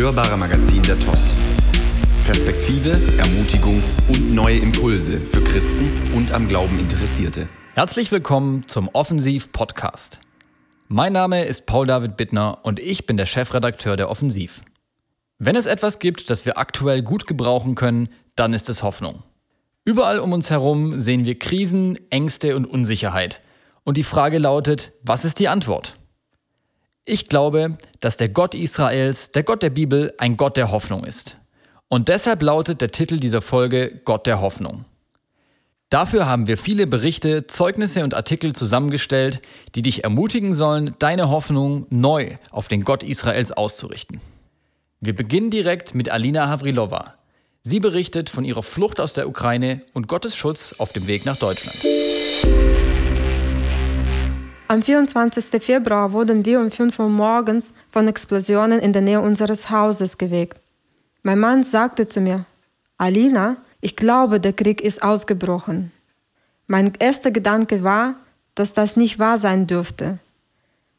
hörbare Magazin der TOS. Perspektive, Ermutigung und neue Impulse für Christen und am Glauben Interessierte. Herzlich willkommen zum Offensiv Podcast. Mein Name ist Paul David Bittner und ich bin der Chefredakteur der Offensiv. Wenn es etwas gibt, das wir aktuell gut gebrauchen können, dann ist es Hoffnung. Überall um uns herum sehen wir Krisen, Ängste und Unsicherheit. Und die Frage lautet, was ist die Antwort? Ich glaube, dass der Gott Israels, der Gott der Bibel, ein Gott der Hoffnung ist. Und deshalb lautet der Titel dieser Folge Gott der Hoffnung. Dafür haben wir viele Berichte, Zeugnisse und Artikel zusammengestellt, die dich ermutigen sollen, deine Hoffnung neu auf den Gott Israels auszurichten. Wir beginnen direkt mit Alina Havrilova. Sie berichtet von ihrer Flucht aus der Ukraine und Gottes Schutz auf dem Weg nach Deutschland. Am 24. Februar wurden wir um 5 Uhr morgens von Explosionen in der Nähe unseres Hauses geweckt. Mein Mann sagte zu mir, Alina, ich glaube, der Krieg ist ausgebrochen. Mein erster Gedanke war, dass das nicht wahr sein dürfte.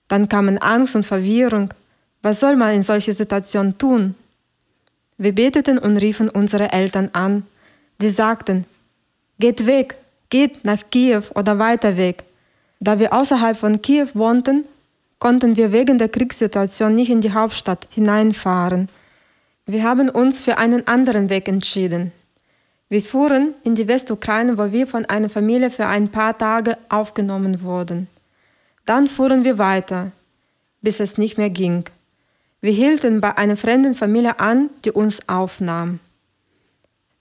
Dann kamen Angst und Verwirrung. Was soll man in solcher Situation tun? Wir beteten und riefen unsere Eltern an. Die sagten, geht weg, geht nach Kiew oder weiter weg. Da wir außerhalb von Kiew wohnten, konnten wir wegen der Kriegssituation nicht in die Hauptstadt hineinfahren. Wir haben uns für einen anderen Weg entschieden. Wir fuhren in die Westukraine, wo wir von einer Familie für ein paar Tage aufgenommen wurden. Dann fuhren wir weiter, bis es nicht mehr ging. Wir hielten bei einer fremden Familie an, die uns aufnahm.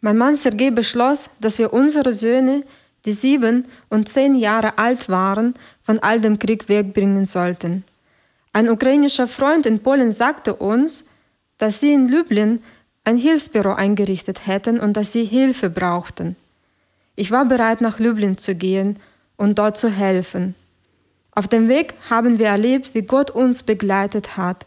Mein Mann Sergei beschloss, dass wir unsere Söhne die sieben und zehn Jahre alt waren, von all dem Krieg wegbringen sollten. Ein ukrainischer Freund in Polen sagte uns, dass sie in Lublin ein Hilfsbüro eingerichtet hätten und dass sie Hilfe brauchten. Ich war bereit, nach Lublin zu gehen und dort zu helfen. Auf dem Weg haben wir erlebt, wie Gott uns begleitet hat.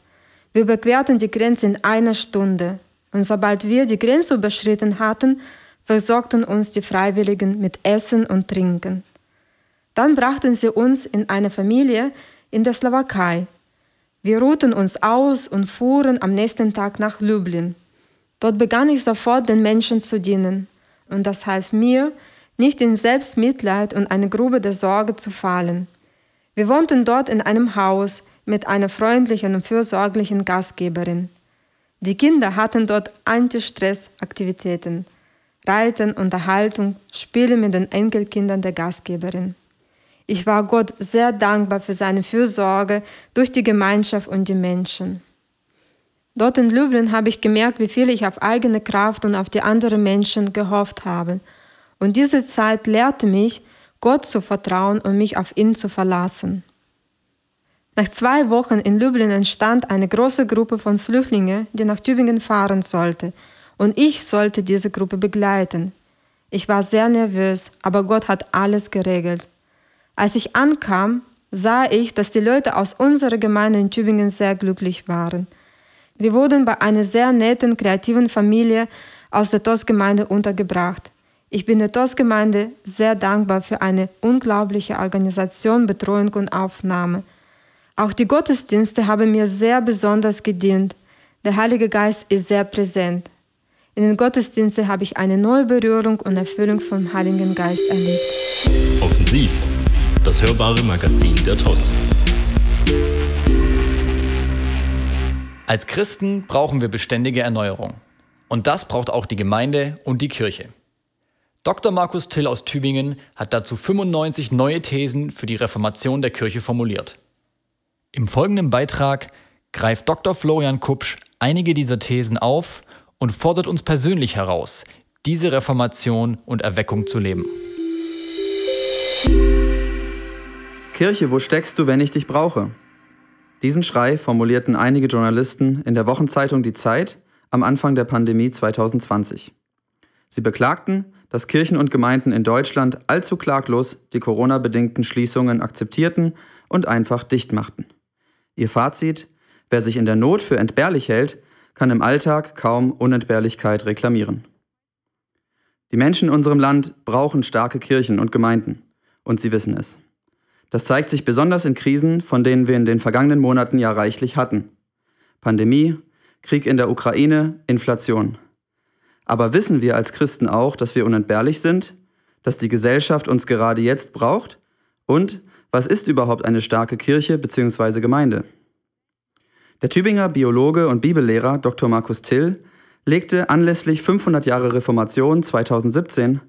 Wir überquerten die Grenze in einer Stunde. Und sobald wir die Grenze überschritten hatten, versorgten uns die Freiwilligen mit Essen und Trinken. Dann brachten sie uns in eine Familie in der Slowakei. Wir ruhten uns aus und fuhren am nächsten Tag nach Lublin. Dort begann ich sofort den Menschen zu dienen, und das half mir, nicht in Selbstmitleid und eine Grube der Sorge zu fallen. Wir wohnten dort in einem Haus mit einer freundlichen und fürsorglichen Gastgeberin. Die Kinder hatten dort Anti-Stress-Aktivitäten. Reiten, Unterhaltung, Spiele mit den Enkelkindern der Gastgeberin. Ich war Gott sehr dankbar für seine Fürsorge durch die Gemeinschaft und die Menschen. Dort in Lublin habe ich gemerkt, wie viel ich auf eigene Kraft und auf die anderen Menschen gehofft habe. Und diese Zeit lehrte mich, Gott zu vertrauen und mich auf ihn zu verlassen. Nach zwei Wochen in Lublin entstand eine große Gruppe von Flüchtlingen, die nach Tübingen fahren sollte – und ich sollte diese Gruppe begleiten. Ich war sehr nervös, aber Gott hat alles geregelt. Als ich ankam, sah ich, dass die Leute aus unserer Gemeinde in Tübingen sehr glücklich waren. Wir wurden bei einer sehr netten, kreativen Familie aus der TOS-Gemeinde untergebracht. Ich bin der TOS-Gemeinde sehr dankbar für eine unglaubliche Organisation, Betreuung und Aufnahme. Auch die Gottesdienste haben mir sehr besonders gedient. Der Heilige Geist ist sehr präsent. In den Gottesdiensten habe ich eine neue Berührung und Erfüllung vom Heiligen Geist erlebt. Offensiv, das hörbare Magazin der TOS. Als Christen brauchen wir beständige Erneuerung. Und das braucht auch die Gemeinde und die Kirche. Dr. Markus Till aus Tübingen hat dazu 95 neue Thesen für die Reformation der Kirche formuliert. Im folgenden Beitrag greift Dr. Florian Kupsch einige dieser Thesen auf und fordert uns persönlich heraus, diese Reformation und Erweckung zu leben. Kirche, wo steckst du, wenn ich dich brauche? Diesen Schrei formulierten einige Journalisten in der Wochenzeitung Die Zeit am Anfang der Pandemie 2020. Sie beklagten, dass Kirchen und Gemeinden in Deutschland allzu klaglos die Corona-bedingten Schließungen akzeptierten und einfach dicht machten. Ihr Fazit, wer sich in der Not für entbehrlich hält, kann im Alltag kaum Unentbehrlichkeit reklamieren. Die Menschen in unserem Land brauchen starke Kirchen und Gemeinden, und sie wissen es. Das zeigt sich besonders in Krisen, von denen wir in den vergangenen Monaten ja reichlich hatten. Pandemie, Krieg in der Ukraine, Inflation. Aber wissen wir als Christen auch, dass wir unentbehrlich sind, dass die Gesellschaft uns gerade jetzt braucht? Und was ist überhaupt eine starke Kirche bzw. Gemeinde? Der Tübinger Biologe und Bibellehrer Dr. Markus Till legte anlässlich 500 Jahre Reformation 2017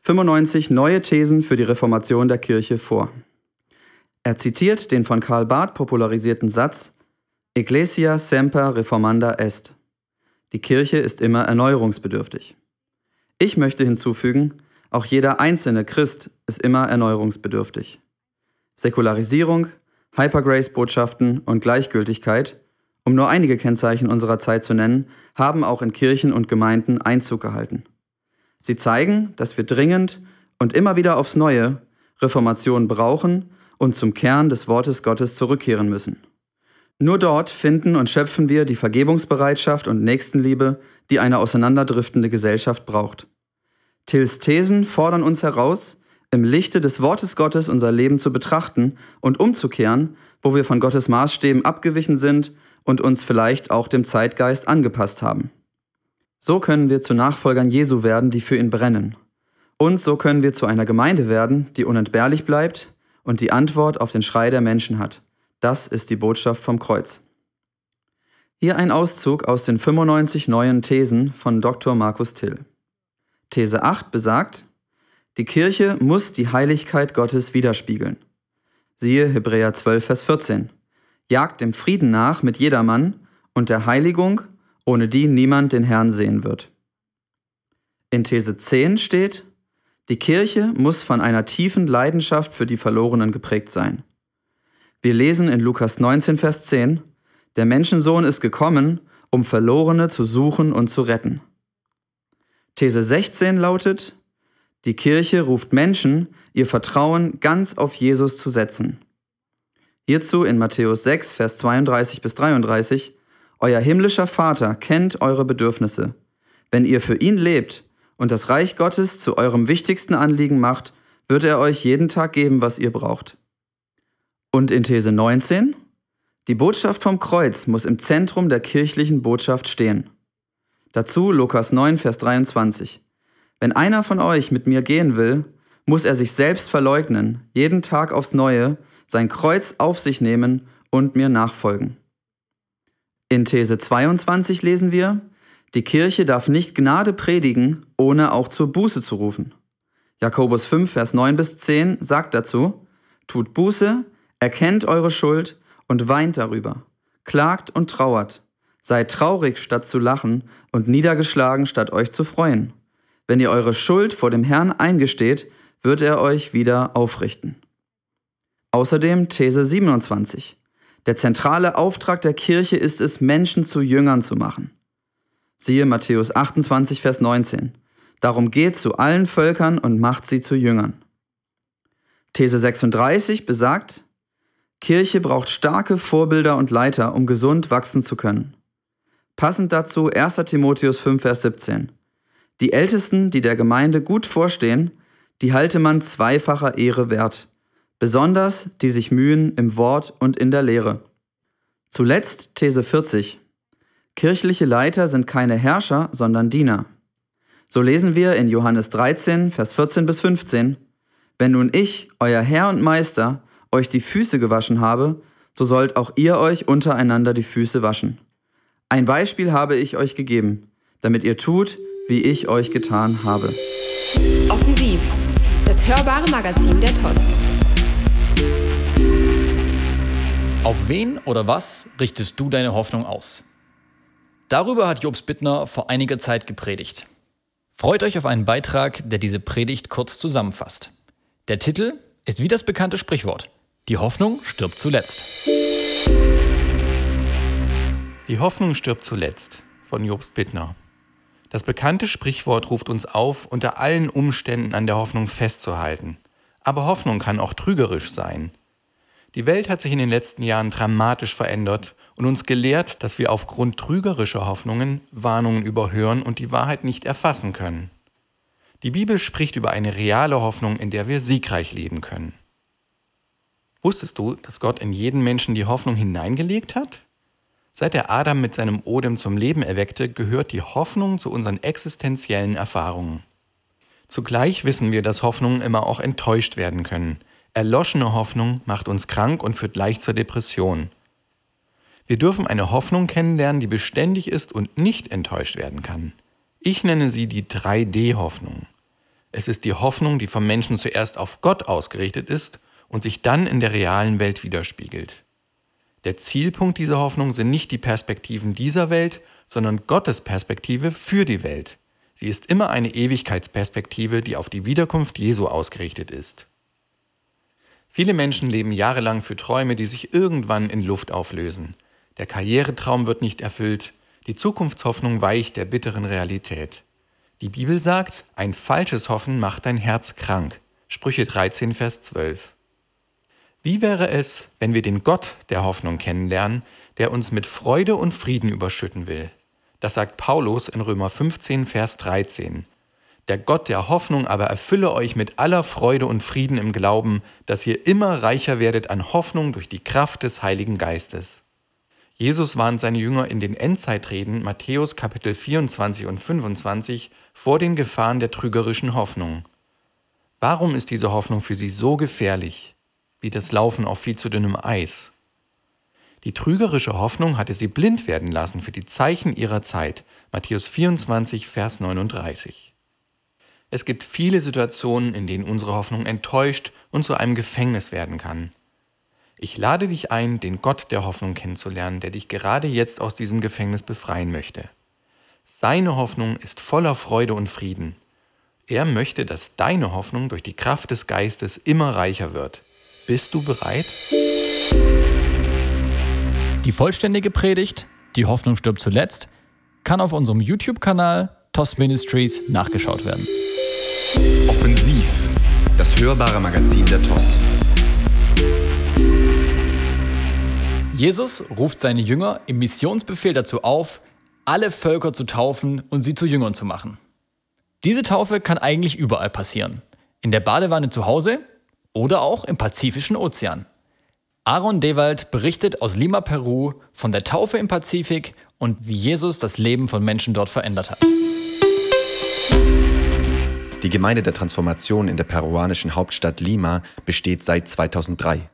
95 neue Thesen für die Reformation der Kirche vor. Er zitiert den von Karl Barth popularisierten Satz Ecclesia semper reformanda est. Die Kirche ist immer erneuerungsbedürftig. Ich möchte hinzufügen, auch jeder einzelne Christ ist immer erneuerungsbedürftig. Säkularisierung, Hypergrace-Botschaften und Gleichgültigkeit, um nur einige Kennzeichen unserer Zeit zu nennen, haben auch in Kirchen und Gemeinden Einzug gehalten. Sie zeigen, dass wir dringend und immer wieder aufs Neue Reformation brauchen und zum Kern des Wortes Gottes zurückkehren müssen. Nur dort finden und schöpfen wir die Vergebungsbereitschaft und Nächstenliebe, die eine auseinanderdriftende Gesellschaft braucht. Tills Thesen fordern uns heraus, im Lichte des Wortes Gottes unser Leben zu betrachten und umzukehren, wo wir von Gottes Maßstäben abgewichen sind und uns vielleicht auch dem Zeitgeist angepasst haben. So können wir zu Nachfolgern Jesu werden, die für ihn brennen. Und so können wir zu einer Gemeinde werden, die unentbehrlich bleibt und die Antwort auf den Schrei der Menschen hat. Das ist die Botschaft vom Kreuz. Hier ein Auszug aus den 95 neuen Thesen von Dr. Markus Till. These 8 besagt, die Kirche muss die Heiligkeit Gottes widerspiegeln. Siehe Hebräer 12, Vers 14. Jagt dem Frieden nach mit jedermann und der Heiligung, ohne die niemand den Herrn sehen wird. In These 10 steht, die Kirche muss von einer tiefen Leidenschaft für die Verlorenen geprägt sein. Wir lesen in Lukas 19, Vers 10, der Menschensohn ist gekommen, um Verlorene zu suchen und zu retten. These 16 lautet, die Kirche ruft Menschen, ihr Vertrauen ganz auf Jesus zu setzen. Hierzu in Matthäus 6, Vers 32 bis 33, Euer himmlischer Vater kennt eure Bedürfnisse. Wenn ihr für ihn lebt und das Reich Gottes zu eurem wichtigsten Anliegen macht, wird er euch jeden Tag geben, was ihr braucht. Und in These 19? Die Botschaft vom Kreuz muss im Zentrum der kirchlichen Botschaft stehen. Dazu Lukas 9, Vers 23. Wenn einer von euch mit mir gehen will, muss er sich selbst verleugnen, jeden Tag aufs Neue, sein Kreuz auf sich nehmen und mir nachfolgen. In These 22 lesen wir, die Kirche darf nicht Gnade predigen, ohne auch zur Buße zu rufen. Jakobus 5, Vers 9 bis 10 sagt dazu, tut Buße, Erkennt eure Schuld und weint darüber. Klagt und trauert. Seid traurig statt zu lachen und niedergeschlagen statt euch zu freuen. Wenn ihr eure Schuld vor dem Herrn eingesteht, wird er euch wieder aufrichten. Außerdem These 27. Der zentrale Auftrag der Kirche ist es, Menschen zu Jüngern zu machen. Siehe Matthäus 28, Vers 19. Darum geht zu allen Völkern und macht sie zu Jüngern. These 36 besagt, Kirche braucht starke Vorbilder und Leiter, um gesund wachsen zu können. Passend dazu 1. Timotheus 5, Vers 17. Die Ältesten, die der Gemeinde gut vorstehen, die halte man zweifacher Ehre wert, besonders die sich mühen im Wort und in der Lehre. Zuletzt These 40. Kirchliche Leiter sind keine Herrscher, sondern Diener. So lesen wir in Johannes 13, Vers 14 bis 15. Wenn nun ich, euer Herr und Meister, euch die Füße gewaschen habe, so sollt auch ihr euch untereinander die Füße waschen. Ein Beispiel habe ich euch gegeben, damit ihr tut, wie ich euch getan habe. Offensiv, das hörbare Magazin der TOS. Auf wen oder was richtest du deine Hoffnung aus? Darüber hat Jobs Bittner vor einiger Zeit gepredigt. Freut euch auf einen Beitrag, der diese Predigt kurz zusammenfasst. Der Titel ist wie das bekannte Sprichwort. Die Hoffnung stirbt zuletzt. Die Hoffnung stirbt zuletzt von Jobst Bittner. Das bekannte Sprichwort ruft uns auf, unter allen Umständen an der Hoffnung festzuhalten. Aber Hoffnung kann auch trügerisch sein. Die Welt hat sich in den letzten Jahren dramatisch verändert und uns gelehrt, dass wir aufgrund trügerischer Hoffnungen Warnungen überhören und die Wahrheit nicht erfassen können. Die Bibel spricht über eine reale Hoffnung, in der wir siegreich leben können. Wusstest du, dass Gott in jeden Menschen die Hoffnung hineingelegt hat? Seit er Adam mit seinem Odem zum Leben erweckte, gehört die Hoffnung zu unseren existenziellen Erfahrungen. Zugleich wissen wir, dass Hoffnungen immer auch enttäuscht werden können. Erloschene Hoffnung macht uns krank und führt leicht zur Depression. Wir dürfen eine Hoffnung kennenlernen, die beständig ist und nicht enttäuscht werden kann. Ich nenne sie die 3D-Hoffnung. Es ist die Hoffnung, die vom Menschen zuerst auf Gott ausgerichtet ist und sich dann in der realen Welt widerspiegelt. Der Zielpunkt dieser Hoffnung sind nicht die Perspektiven dieser Welt, sondern Gottes Perspektive für die Welt. Sie ist immer eine Ewigkeitsperspektive, die auf die Wiederkunft Jesu ausgerichtet ist. Viele Menschen leben jahrelang für Träume, die sich irgendwann in Luft auflösen. Der Karrieretraum wird nicht erfüllt, die Zukunftshoffnung weicht der bitteren Realität. Die Bibel sagt, ein falsches Hoffen macht dein Herz krank. Sprüche 13, Vers 12. Wie wäre es, wenn wir den Gott der Hoffnung kennenlernen, der uns mit Freude und Frieden überschütten will? Das sagt Paulus in Römer 15, Vers 13. Der Gott der Hoffnung aber erfülle euch mit aller Freude und Frieden im Glauben, dass ihr immer reicher werdet an Hoffnung durch die Kraft des Heiligen Geistes. Jesus warnt seine Jünger in den Endzeitreden Matthäus Kapitel 24 und 25 vor den Gefahren der trügerischen Hoffnung. Warum ist diese Hoffnung für sie so gefährlich, wie das Laufen auf viel zu dünnem Eis? Die trügerische Hoffnung hatte sie blind werden lassen für die Zeichen ihrer Zeit. Matthäus 24, Vers 39. Es gibt viele Situationen, in denen unsere Hoffnung enttäuscht und zu einem Gefängnis werden kann. Ich lade dich ein, den Gott der Hoffnung kennenzulernen, der dich gerade jetzt aus diesem Gefängnis befreien möchte. Seine Hoffnung ist voller Freude und Frieden. Er möchte, dass deine Hoffnung durch die Kraft des Geistes immer reicher wird. Bist du bereit? Die vollständige Predigt, die Hoffnung stirbt zuletzt, kann auf unserem YouTube-Kanal TOS Ministries nachgeschaut werden. Offensiv, das hörbare Magazin der TOS. Jesus ruft seine Jünger im Missionsbefehl dazu auf, alle Völker zu taufen und sie zu Jüngern zu machen. Diese Taufe kann eigentlich überall passieren. In der Badewanne zu Hause oder auch im Pazifischen Ozean. Aaron Dewald berichtet aus Lima, Peru von der Taufe im Pazifik und wie Jesus das Leben von Menschen dort verändert hat. Die Gemeinde der Transformation in der peruanischen Hauptstadt Lima besteht seit 2003.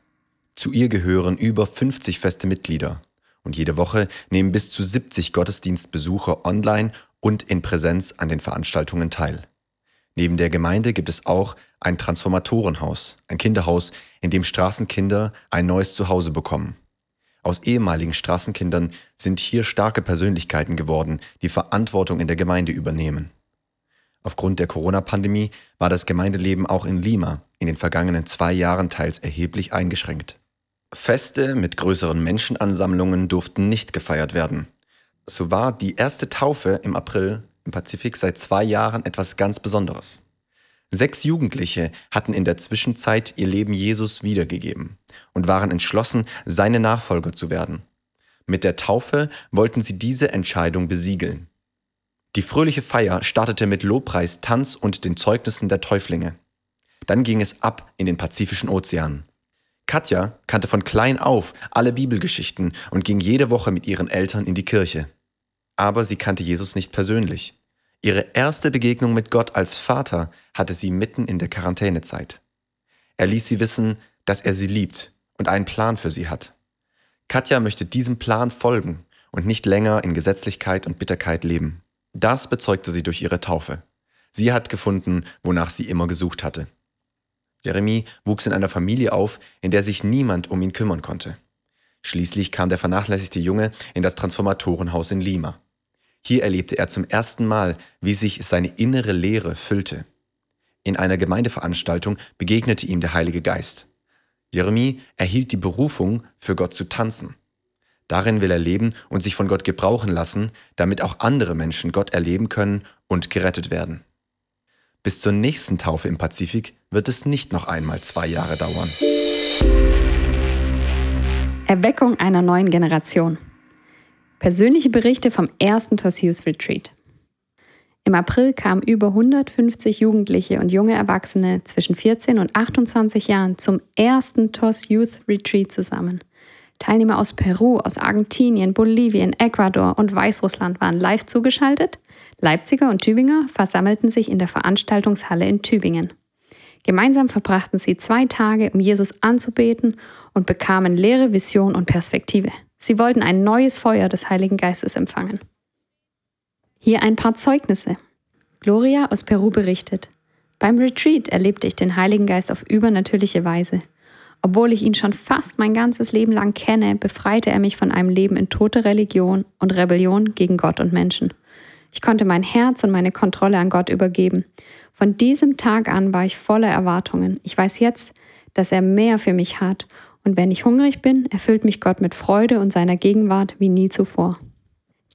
Zu ihr gehören über 50 feste Mitglieder. Und jede Woche nehmen bis zu 70 Gottesdienstbesucher online und in Präsenz an den Veranstaltungen teil. Neben der Gemeinde gibt es auch ein Transformatorenhaus, ein Kinderhaus, in dem Straßenkinder ein neues Zuhause bekommen. Aus ehemaligen Straßenkindern sind hier starke Persönlichkeiten geworden, die Verantwortung in der Gemeinde übernehmen. Aufgrund der Corona-Pandemie war das Gemeindeleben auch in Lima in den vergangenen zwei Jahren teils erheblich eingeschränkt. Feste mit größeren Menschenansammlungen durften nicht gefeiert werden. So war die erste Taufe im April im Pazifik seit zwei Jahren etwas ganz Besonderes. Sechs Jugendliche hatten in der Zwischenzeit ihr Leben Jesus wiedergegeben und waren entschlossen, seine Nachfolger zu werden. Mit der Taufe wollten sie diese Entscheidung besiegeln. Die fröhliche Feier startete mit Lobpreis, Tanz und den Zeugnissen der Täuflinge. Dann ging es ab in den Pazifischen Ozean. Katja kannte von klein auf alle Bibelgeschichten und ging jede Woche mit ihren Eltern in die Kirche. Aber sie kannte Jesus nicht persönlich. Ihre erste Begegnung mit Gott als Vater hatte sie mitten in der Quarantänezeit. Er ließ sie wissen, dass er sie liebt und einen Plan für sie hat. Katja möchte diesem Plan folgen und nicht länger in Gesetzlichkeit und Bitterkeit leben. Das bezeugte sie durch ihre Taufe. Sie hat gefunden, wonach sie immer gesucht hatte. Jeremy wuchs in einer Familie auf, in der sich niemand um ihn kümmern konnte. Schließlich kam der vernachlässigte Junge in das Transformatorenhaus in Lima. Hier erlebte er zum ersten Mal, wie sich seine innere Leere füllte. In einer Gemeindeveranstaltung begegnete ihm der Heilige Geist. Jeremy erhielt die Berufung, für Gott zu tanzen. Darin will er leben und sich von Gott gebrauchen lassen, damit auch andere Menschen Gott erleben können und gerettet werden. Bis zur nächsten Taufe im Pazifik wird es nicht noch einmal zwei Jahre dauern. Erweckung einer neuen Generation. Persönliche Berichte vom ersten Youth Retreat. Im April kamen über 150 Jugendliche und junge Erwachsene zwischen 14 und 28 Jahren zum ersten TOS Youth Retreat zusammen. Teilnehmer aus Peru, aus Argentinien, Bolivien, Ecuador und Weißrussland waren live zugeschaltet. Leipziger und Tübinger versammelten sich in der Veranstaltungshalle in Tübingen. Gemeinsam verbrachten sie zwei Tage, um Jesus anzubeten und bekamen leere Vision und Perspektive. Sie wollten ein neues Feuer des Heiligen Geistes empfangen. Hier ein paar Zeugnisse. Gloria aus Peru berichtet. Beim Retreat erlebte ich den Heiligen Geist auf übernatürliche Weise. Obwohl ich ihn schon fast mein ganzes Leben lang kenne, befreite er mich von einem Leben in tote Religion und Rebellion gegen Gott und Menschen. Ich konnte mein Herz und meine Kontrolle an Gott übergeben. Von diesem Tag an war ich voller Erwartungen. Ich weiß jetzt, dass er mehr für mich hat. Und wenn ich hungrig bin, erfüllt mich Gott mit Freude und seiner Gegenwart wie nie zuvor.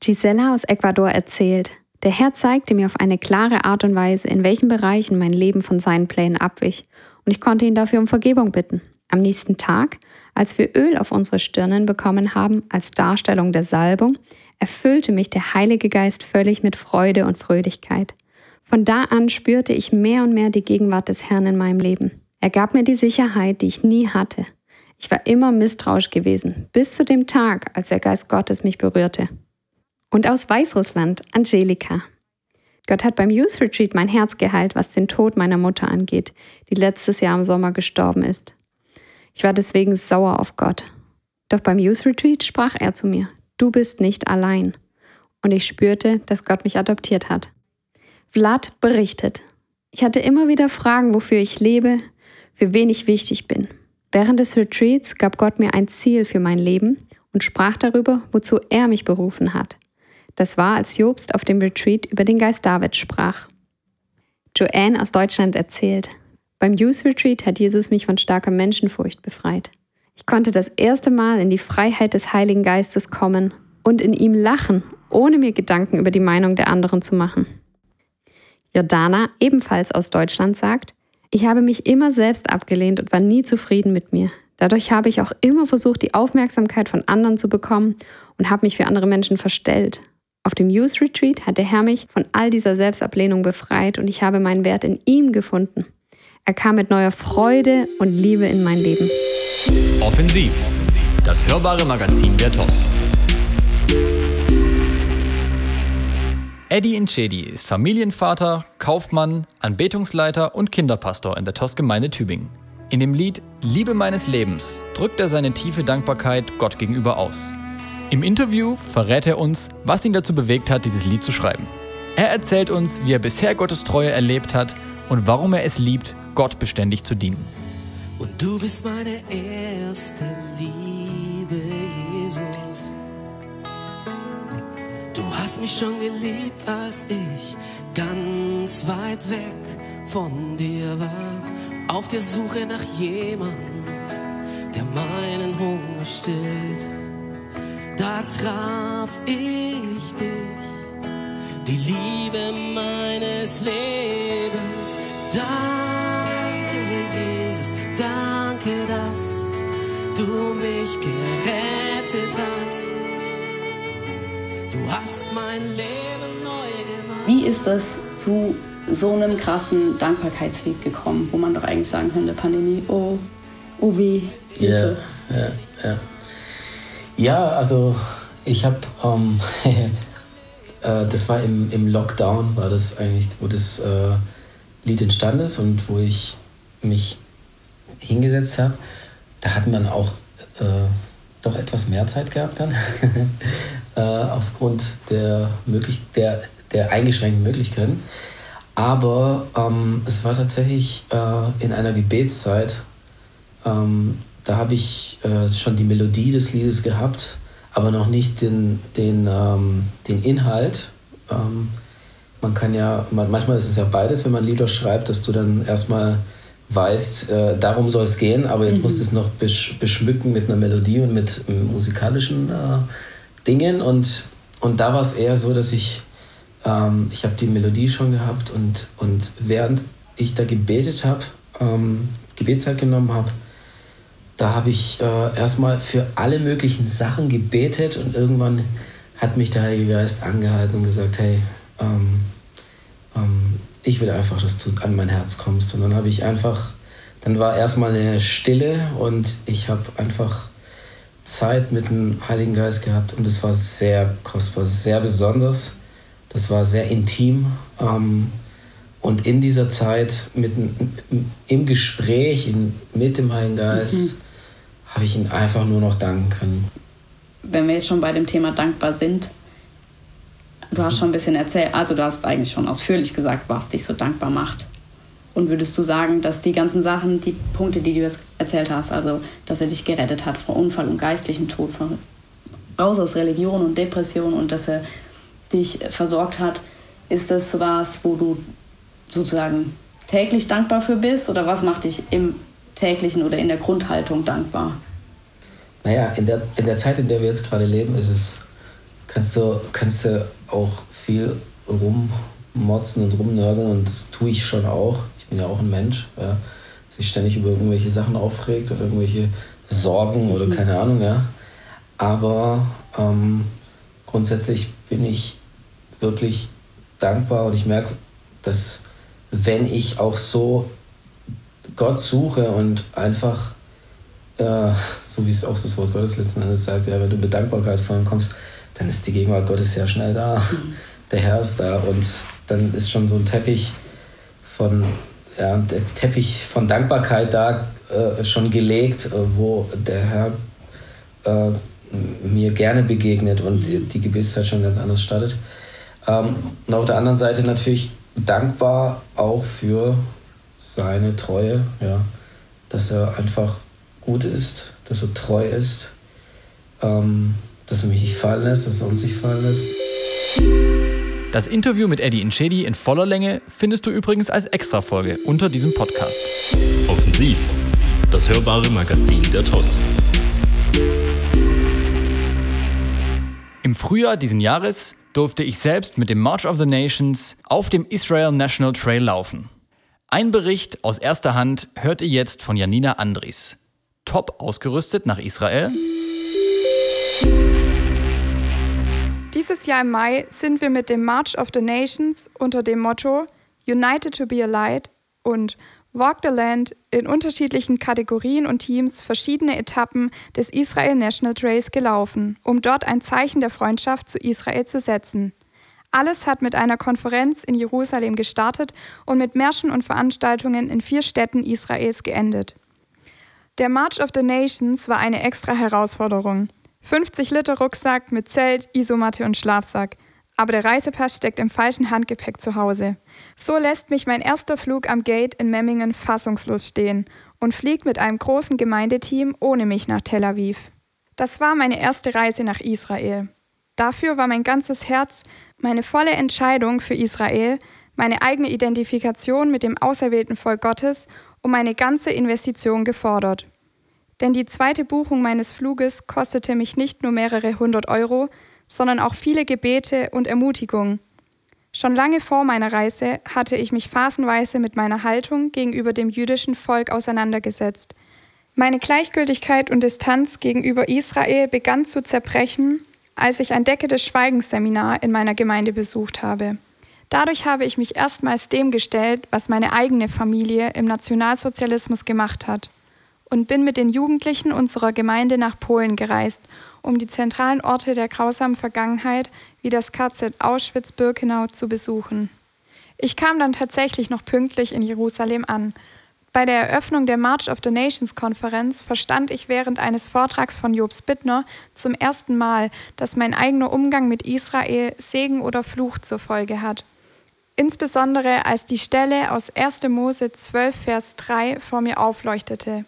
Gisela aus Ecuador erzählt, der Herr zeigte mir auf eine klare Art und Weise, in welchen Bereichen mein Leben von seinen Plänen abwich, und ich konnte ihn dafür um Vergebung bitten. Am nächsten Tag, als wir Öl auf unsere Stirnen bekommen haben, als Darstellung der Salbung, erfüllte mich der Heilige Geist völlig mit Freude und Fröhlichkeit. Von da an spürte ich mehr und mehr die Gegenwart des Herrn in meinem Leben. Er gab mir die Sicherheit, die ich nie hatte. Ich war immer misstrauisch gewesen, bis zu dem Tag, als der Geist Gottes mich berührte. Und aus Weißrussland, Angelika. Gott hat beim Youth Retreat mein Herz geheilt, was den Tod meiner Mutter angeht, die letztes Jahr im Sommer gestorben ist. Ich war deswegen sauer auf Gott. Doch beim Youth Retreat sprach er zu mir, du bist nicht allein. Und ich spürte, dass Gott mich adoptiert hat. Vlad berichtet, ich hatte immer wieder Fragen, wofür ich lebe, für wen ich wichtig bin. Während des Retreats gab Gott mir ein Ziel für mein Leben und sprach darüber, wozu er mich berufen hat. Das war, als Jobst auf dem Retreat über den Geist David sprach. Joanne aus Deutschland erzählt, beim Youth Retreat hat Jesus mich von starker Menschenfurcht befreit. Ich konnte das erste Mal in die Freiheit des Heiligen Geistes kommen und in ihm lachen, ohne mir Gedanken über die Meinung der anderen zu machen. Jordana, ebenfalls aus Deutschland, sagt, ich habe mich immer selbst abgelehnt und war nie zufrieden mit mir. Dadurch habe ich auch immer versucht, die Aufmerksamkeit von anderen zu bekommen und habe mich für andere Menschen verstellt. Auf dem Youth Retreat hat der Herr mich von all dieser Selbstablehnung befreit und ich habe meinen Wert in ihm gefunden. Er kam mit neuer Freude und Liebe in mein Leben. Offensiv. Das hörbare Magazin der TOS. Eddie Inchedi ist Familienvater, Kaufmann, Anbetungsleiter und Kinderpastor in der TOS-Gemeinde Tübingen. In dem Lied Liebe meines Lebens drückt er seine tiefe Dankbarkeit Gott gegenüber aus. Im Interview verrät er uns, was ihn dazu bewegt hat, dieses Lied zu schreiben. Er erzählt uns, wie er bisher Gottes Treue erlebt hat und warum er es liebt, Gott beständig zu dienen. Und du bist meine erste Liebe, Jesus. Du hast mich schon geliebt, als ich ganz weit weg von dir war. Auf der Suche nach jemandem, der meinen Hunger stillt da traf ich dich, die Liebe meines Lebens. Jesus, danke, dass du mich gerettet hast. Du hast mein Leben neu gemacht. Wie ist das zu so einem krassen Dankbarkeitslied gekommen, wo man doch eigentlich sagen könnte, Pandemie, oh, oh wie, Hilfe. Ja, ja, ja. Ja, also ich habe, ähm, äh, das war im, im Lockdown, war das eigentlich, wo das äh, Lied entstanden ist und wo ich mich hingesetzt habe. Da hat man auch äh, doch etwas mehr Zeit gehabt dann, äh, aufgrund der, möglich der, der eingeschränkten Möglichkeiten. Aber ähm, es war tatsächlich äh, in einer Gebetszeit, ähm, da habe ich äh, schon die Melodie des Liedes gehabt, aber noch nicht den, den, ähm, den Inhalt. Ähm, man kann ja, man, manchmal ist es ja beides, wenn man Lieder schreibt, dass du dann erstmal weißt, äh, darum soll es gehen, aber jetzt mhm. musst du es noch besch beschmücken mit einer Melodie und mit äh, musikalischen äh, Dingen. Und, und da war es eher so, dass ich, ähm, ich habe die Melodie schon gehabt und, und während ich da gebetet habe, ähm, Gebetszeit genommen habe, da habe ich äh, erstmal für alle möglichen Sachen gebetet und irgendwann hat mich der Heilige Geist angehalten und gesagt, hey, ähm, ähm, ich will einfach, dass du an mein Herz kommst. Und dann habe ich einfach, dann war erstmal eine Stille und ich habe einfach Zeit mit dem Heiligen Geist gehabt und es war sehr kostbar, sehr besonders. Das war sehr intim. Ähm, und in dieser Zeit mit, im Gespräch mit dem Heiligen Geist mhm. habe ich ihn einfach nur noch danken können. Wenn wir jetzt schon bei dem Thema dankbar sind, du hast schon ein bisschen erzählt, also du hast eigentlich schon ausführlich gesagt, was dich so dankbar macht. Und würdest du sagen, dass die ganzen Sachen, die Punkte, die du jetzt erzählt hast, also dass er dich gerettet hat vor Unfall und geistlichem Tod, von, raus aus Religion und Depression und dass er dich versorgt hat, ist das was, wo du sozusagen täglich dankbar für bist? Oder was macht dich im täglichen oder in der Grundhaltung dankbar? Naja, in der, in der Zeit, in der wir jetzt gerade leben, ist es, kannst du, kannst du auch viel rummotzen und rumnörgeln und das tue ich schon auch. Ich bin ja auch ein Mensch, ja, sich ständig über irgendwelche Sachen aufregt oder irgendwelche Sorgen oder mhm. keine Ahnung, ja. Aber ähm, grundsätzlich bin ich wirklich dankbar und ich merke, dass wenn ich auch so Gott suche und einfach, äh, so wie es auch das Wort Gottes letzten Endes sagt, ja, wenn du mit Dankbarkeit vor ihm kommst, dann ist die Gegenwart Gottes sehr schnell da. Mhm. Der Herr ist da und dann ist schon so ein Teppich von, ja, der Teppich von Dankbarkeit da äh, schon gelegt, äh, wo der Herr äh, mir gerne begegnet und die, die Gebetszeit schon ganz anders startet. Ähm, und auf der anderen Seite natürlich dankbar auch für seine Treue, ja, dass er einfach gut ist, dass er treu ist, ähm, dass er mich nicht fallen lässt, dass er uns nicht fallen lässt. Das Interview mit Eddie Inchedi in voller Länge findest du übrigens als Extrafolge unter diesem Podcast. Offensiv, das hörbare Magazin der TOS. Im Frühjahr diesen Jahres durfte ich selbst mit dem March of the Nations auf dem Israel National Trail laufen. Ein Bericht aus erster Hand hört ihr jetzt von Janina Andries. Top ausgerüstet nach Israel. Dieses Jahr im Mai sind wir mit dem March of the Nations unter dem Motto United to be a Light und Walk the Land in unterschiedlichen Kategorien und Teams verschiedene Etappen des Israel National Trails gelaufen, um dort ein Zeichen der Freundschaft zu Israel zu setzen. Alles hat mit einer Konferenz in Jerusalem gestartet und mit Märschen und Veranstaltungen in vier Städten Israels geendet. Der March of the Nations war eine extra Herausforderung. 50 Liter Rucksack mit Zelt, Isomatte und Schlafsack – aber der Reisepass steckt im falschen Handgepäck zu Hause. So lässt mich mein erster Flug am Gate in Memmingen fassungslos stehen und fliegt mit einem großen Gemeindeteam ohne mich nach Tel Aviv. Das war meine erste Reise nach Israel. Dafür war mein ganzes Herz, meine volle Entscheidung für Israel, meine eigene Identifikation mit dem auserwählten Volk Gottes und meine ganze Investition gefordert. Denn die zweite Buchung meines Fluges kostete mich nicht nur mehrere hundert Euro, sondern auch viele Gebete und Ermutigung. Schon lange vor meiner Reise hatte ich mich phasenweise mit meiner Haltung gegenüber dem jüdischen Volk auseinandergesetzt. Meine Gleichgültigkeit und Distanz gegenüber Israel begann zu zerbrechen, als ich ein Decke des Schweigensseminar in meiner Gemeinde besucht habe. Dadurch habe ich mich erstmals dem gestellt, was meine eigene Familie im Nationalsozialismus gemacht hat und bin mit den Jugendlichen unserer Gemeinde nach Polen gereist, um die zentralen Orte der grausamen Vergangenheit wie das KZ Auschwitz-Birkenau zu besuchen. Ich kam dann tatsächlich noch pünktlich in Jerusalem an. Bei der Eröffnung der March of the Nations Konferenz verstand ich während eines Vortrags von Jobs Bittner zum ersten Mal, dass mein eigener Umgang mit Israel Segen oder Fluch zur Folge hat. Insbesondere als die Stelle aus 1. Mose 12, Vers 3 vor mir aufleuchtete.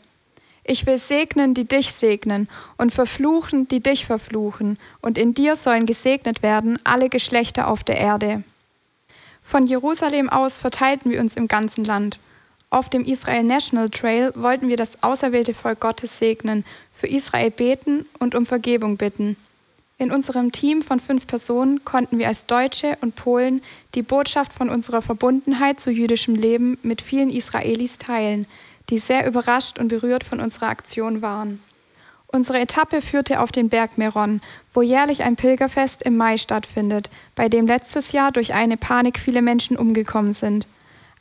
Ich will segnen, die dich segnen, und verfluchen, die dich verfluchen, und in dir sollen gesegnet werden alle Geschlechter auf der Erde. Von Jerusalem aus verteilten wir uns im ganzen Land. Auf dem Israel National Trail wollten wir das auserwählte Volk Gottes segnen, für Israel beten und um Vergebung bitten. In unserem Team von fünf Personen konnten wir als Deutsche und Polen die Botschaft von unserer Verbundenheit zu jüdischem Leben mit vielen Israelis teilen, die sehr überrascht und berührt von unserer Aktion waren. Unsere Etappe führte auf den Berg Meron, wo jährlich ein Pilgerfest im Mai stattfindet, bei dem letztes Jahr durch eine Panik viele Menschen umgekommen sind.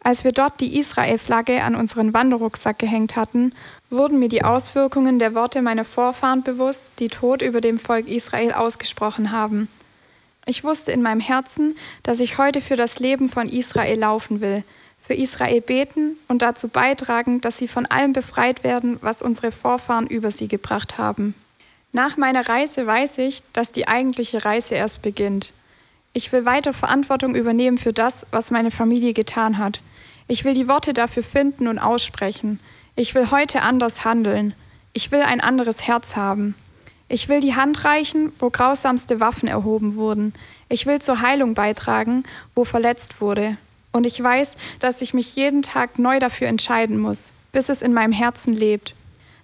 Als wir dort die Israel-Flagge an unseren Wanderrucksack gehängt hatten, wurden mir die Auswirkungen der Worte meiner Vorfahren bewusst, die Tod über dem Volk Israel ausgesprochen haben. Ich wusste in meinem Herzen, dass ich heute für das Leben von Israel laufen will, für Israel beten und dazu beitragen, dass sie von allem befreit werden, was unsere Vorfahren über sie gebracht haben. Nach meiner Reise weiß ich, dass die eigentliche Reise erst beginnt. Ich will weiter Verantwortung übernehmen für das, was meine Familie getan hat. Ich will die Worte dafür finden und aussprechen. Ich will heute anders handeln. Ich will ein anderes Herz haben. Ich will die Hand reichen, wo grausamste Waffen erhoben wurden. Ich will zur Heilung beitragen, wo verletzt wurde. Und ich weiß, dass ich mich jeden Tag neu dafür entscheiden muss, bis es in meinem Herzen lebt.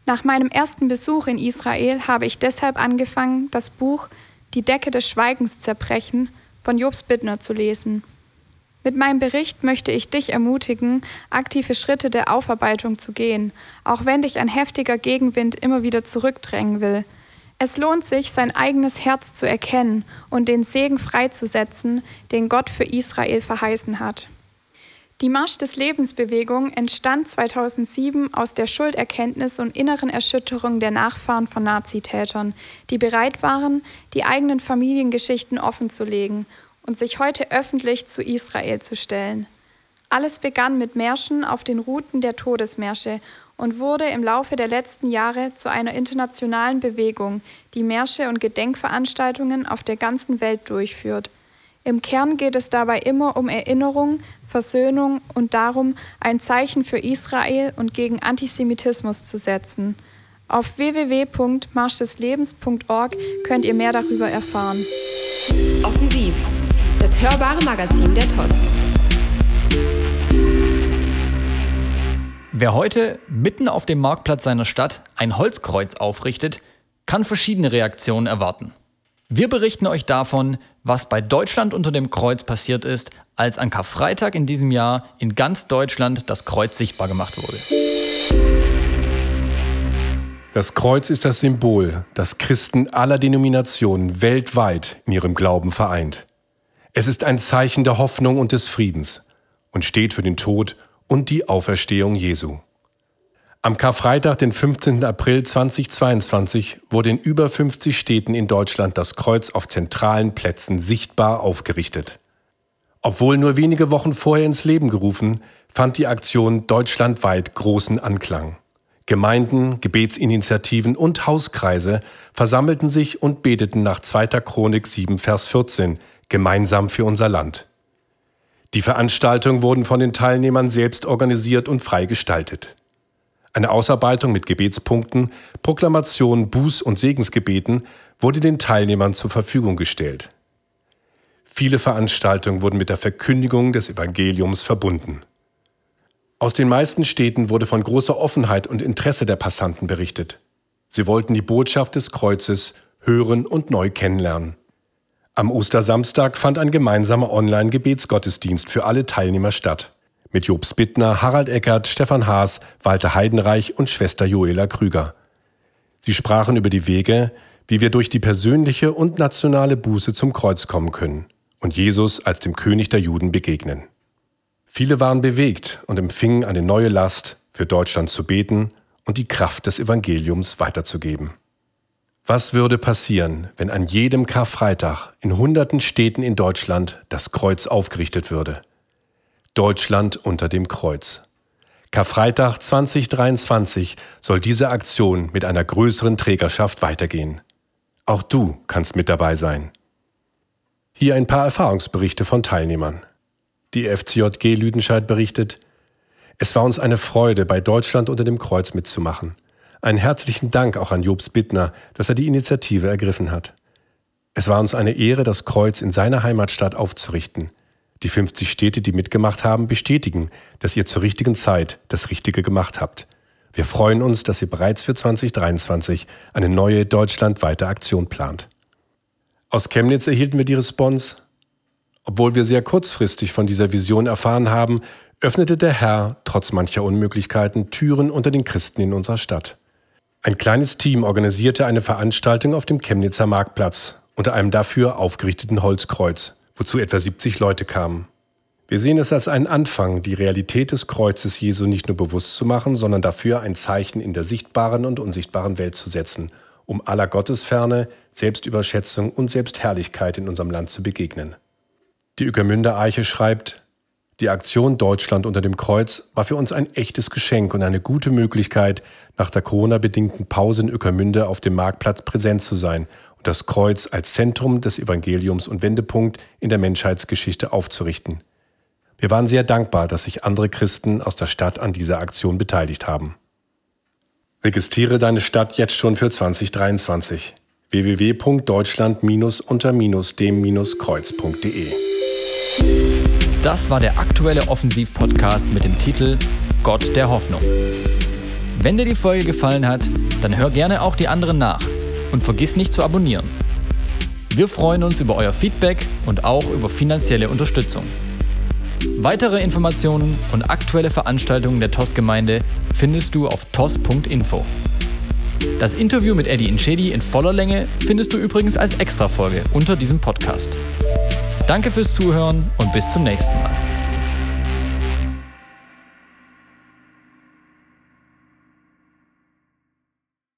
Nach meinem ersten Besuch in Israel habe ich deshalb angefangen, das Buch Die Decke des Schweigens zerbrechen von Jobs Bittner zu lesen. Mit meinem Bericht möchte ich dich ermutigen, aktive Schritte der Aufarbeitung zu gehen, auch wenn dich ein heftiger Gegenwind immer wieder zurückdrängen will. Es lohnt sich, sein eigenes Herz zu erkennen und den Segen freizusetzen, den Gott für Israel verheißen hat. Die Marsch des Lebensbewegung entstand 2007 aus der Schulderkenntnis und inneren Erschütterung der Nachfahren von Nazitätern, die bereit waren, die eigenen Familiengeschichten offenzulegen und sich heute öffentlich zu Israel zu stellen. Alles begann mit Märschen auf den Routen der Todesmärsche und wurde im Laufe der letzten Jahre zu einer internationalen Bewegung, die Märsche und Gedenkveranstaltungen auf der ganzen Welt durchführt. Im Kern geht es dabei immer um Erinnerung, Versöhnung und darum, ein Zeichen für Israel und gegen Antisemitismus zu setzen. Auf www.marschdeslebens.org könnt ihr mehr darüber erfahren. Offensiv, das hörbare Magazin der TOS. Wer heute mitten auf dem Marktplatz seiner Stadt ein Holzkreuz aufrichtet, kann verschiedene Reaktionen erwarten. Wir berichten euch davon, was bei Deutschland unter dem Kreuz passiert ist, als an Karfreitag in diesem Jahr in ganz Deutschland das Kreuz sichtbar gemacht wurde. Das Kreuz ist das Symbol, das Christen aller Denominationen weltweit in ihrem Glauben vereint. Es ist ein Zeichen der Hoffnung und des Friedens und steht für den Tod und die Auferstehung Jesu. Am Karfreitag, den 15. April 2022, wurde in über 50 Städten in Deutschland das Kreuz auf zentralen Plätzen sichtbar aufgerichtet. Obwohl nur wenige Wochen vorher ins Leben gerufen, fand die Aktion deutschlandweit großen Anklang. Gemeinden, Gebetsinitiativen und Hauskreise versammelten sich und beteten nach 2. Chronik 7, Vers 14 gemeinsam für unser Land. Die Veranstaltungen wurden von den Teilnehmern selbst organisiert und frei gestaltet. Eine Ausarbeitung mit Gebetspunkten, Proklamationen, Buß- und Segensgebeten wurde den Teilnehmern zur Verfügung gestellt. Viele Veranstaltungen wurden mit der Verkündigung des Evangeliums verbunden. Aus den meisten Städten wurde von großer Offenheit und Interesse der Passanten berichtet. Sie wollten die Botschaft des Kreuzes hören und neu kennenlernen. Am Ostersamstag fand ein gemeinsamer Online-Gebetsgottesdienst für alle Teilnehmer statt. Mit Jobs Bittner, Harald Eckert, Stefan Haas, Walter Heidenreich und Schwester Joela Krüger. Sie sprachen über die Wege, wie wir durch die persönliche und nationale Buße zum Kreuz kommen können und Jesus als dem König der Juden begegnen. Viele waren bewegt und empfingen eine neue Last, für Deutschland zu beten und die Kraft des Evangeliums weiterzugeben. Was würde passieren, wenn an jedem Karfreitag in hunderten Städten in Deutschland das Kreuz aufgerichtet würde? Deutschland unter dem Kreuz. Karfreitag 2023 soll diese Aktion mit einer größeren Trägerschaft weitergehen. Auch du kannst mit dabei sein. Hier ein paar Erfahrungsberichte von Teilnehmern. Die FCJG Lüdenscheid berichtet, es war uns eine Freude, bei Deutschland unter dem Kreuz mitzumachen. Einen herzlichen Dank auch an Jobs Bittner, dass er die Initiative ergriffen hat. Es war uns eine Ehre, das Kreuz in seiner Heimatstadt aufzurichten. Die 50 Städte, die mitgemacht haben, bestätigen, dass ihr zur richtigen Zeit das Richtige gemacht habt. Wir freuen uns, dass ihr bereits für 2023 eine neue deutschlandweite Aktion plant. Aus Chemnitz erhielten wir die Response, obwohl wir sehr kurzfristig von dieser Vision erfahren haben, öffnete der Herr, trotz mancher Unmöglichkeiten, Türen unter den Christen in unserer Stadt. Ein kleines Team organisierte eine Veranstaltung auf dem Chemnitzer Marktplatz unter einem dafür aufgerichteten Holzkreuz, wozu etwa 70 Leute kamen. Wir sehen es als einen Anfang, die Realität des Kreuzes Jesu nicht nur bewusst zu machen, sondern dafür ein Zeichen in der sichtbaren und unsichtbaren Welt zu setzen, um aller Gottesferne, Selbstüberschätzung und Selbstherrlichkeit in unserem Land zu begegnen. Die Ökermünder Eiche schreibt, die Aktion Deutschland unter dem Kreuz war für uns ein echtes Geschenk und eine gute Möglichkeit, nach der Corona-bedingten Pause in Ökermünde auf dem Marktplatz präsent zu sein das Kreuz als Zentrum des Evangeliums und Wendepunkt in der Menschheitsgeschichte aufzurichten. Wir waren sehr dankbar, dass sich andere Christen aus der Stadt an dieser Aktion beteiligt haben. Registriere deine Stadt jetzt schon für 2023. www.deutschland-unter-dem-kreuz.de Das war der aktuelle Offensiv-Podcast mit dem Titel Gott der Hoffnung. Wenn dir die Folge gefallen hat, dann hör gerne auch die anderen nach und vergiss nicht zu abonnieren. Wir freuen uns über euer Feedback und auch über finanzielle Unterstützung. Weitere Informationen und aktuelle Veranstaltungen der TOS-Gemeinde findest du auf tos.info. Das Interview mit Eddie Inchedi in voller Länge findest du übrigens als Extrafolge unter diesem Podcast. Danke fürs Zuhören und bis zum nächsten Mal.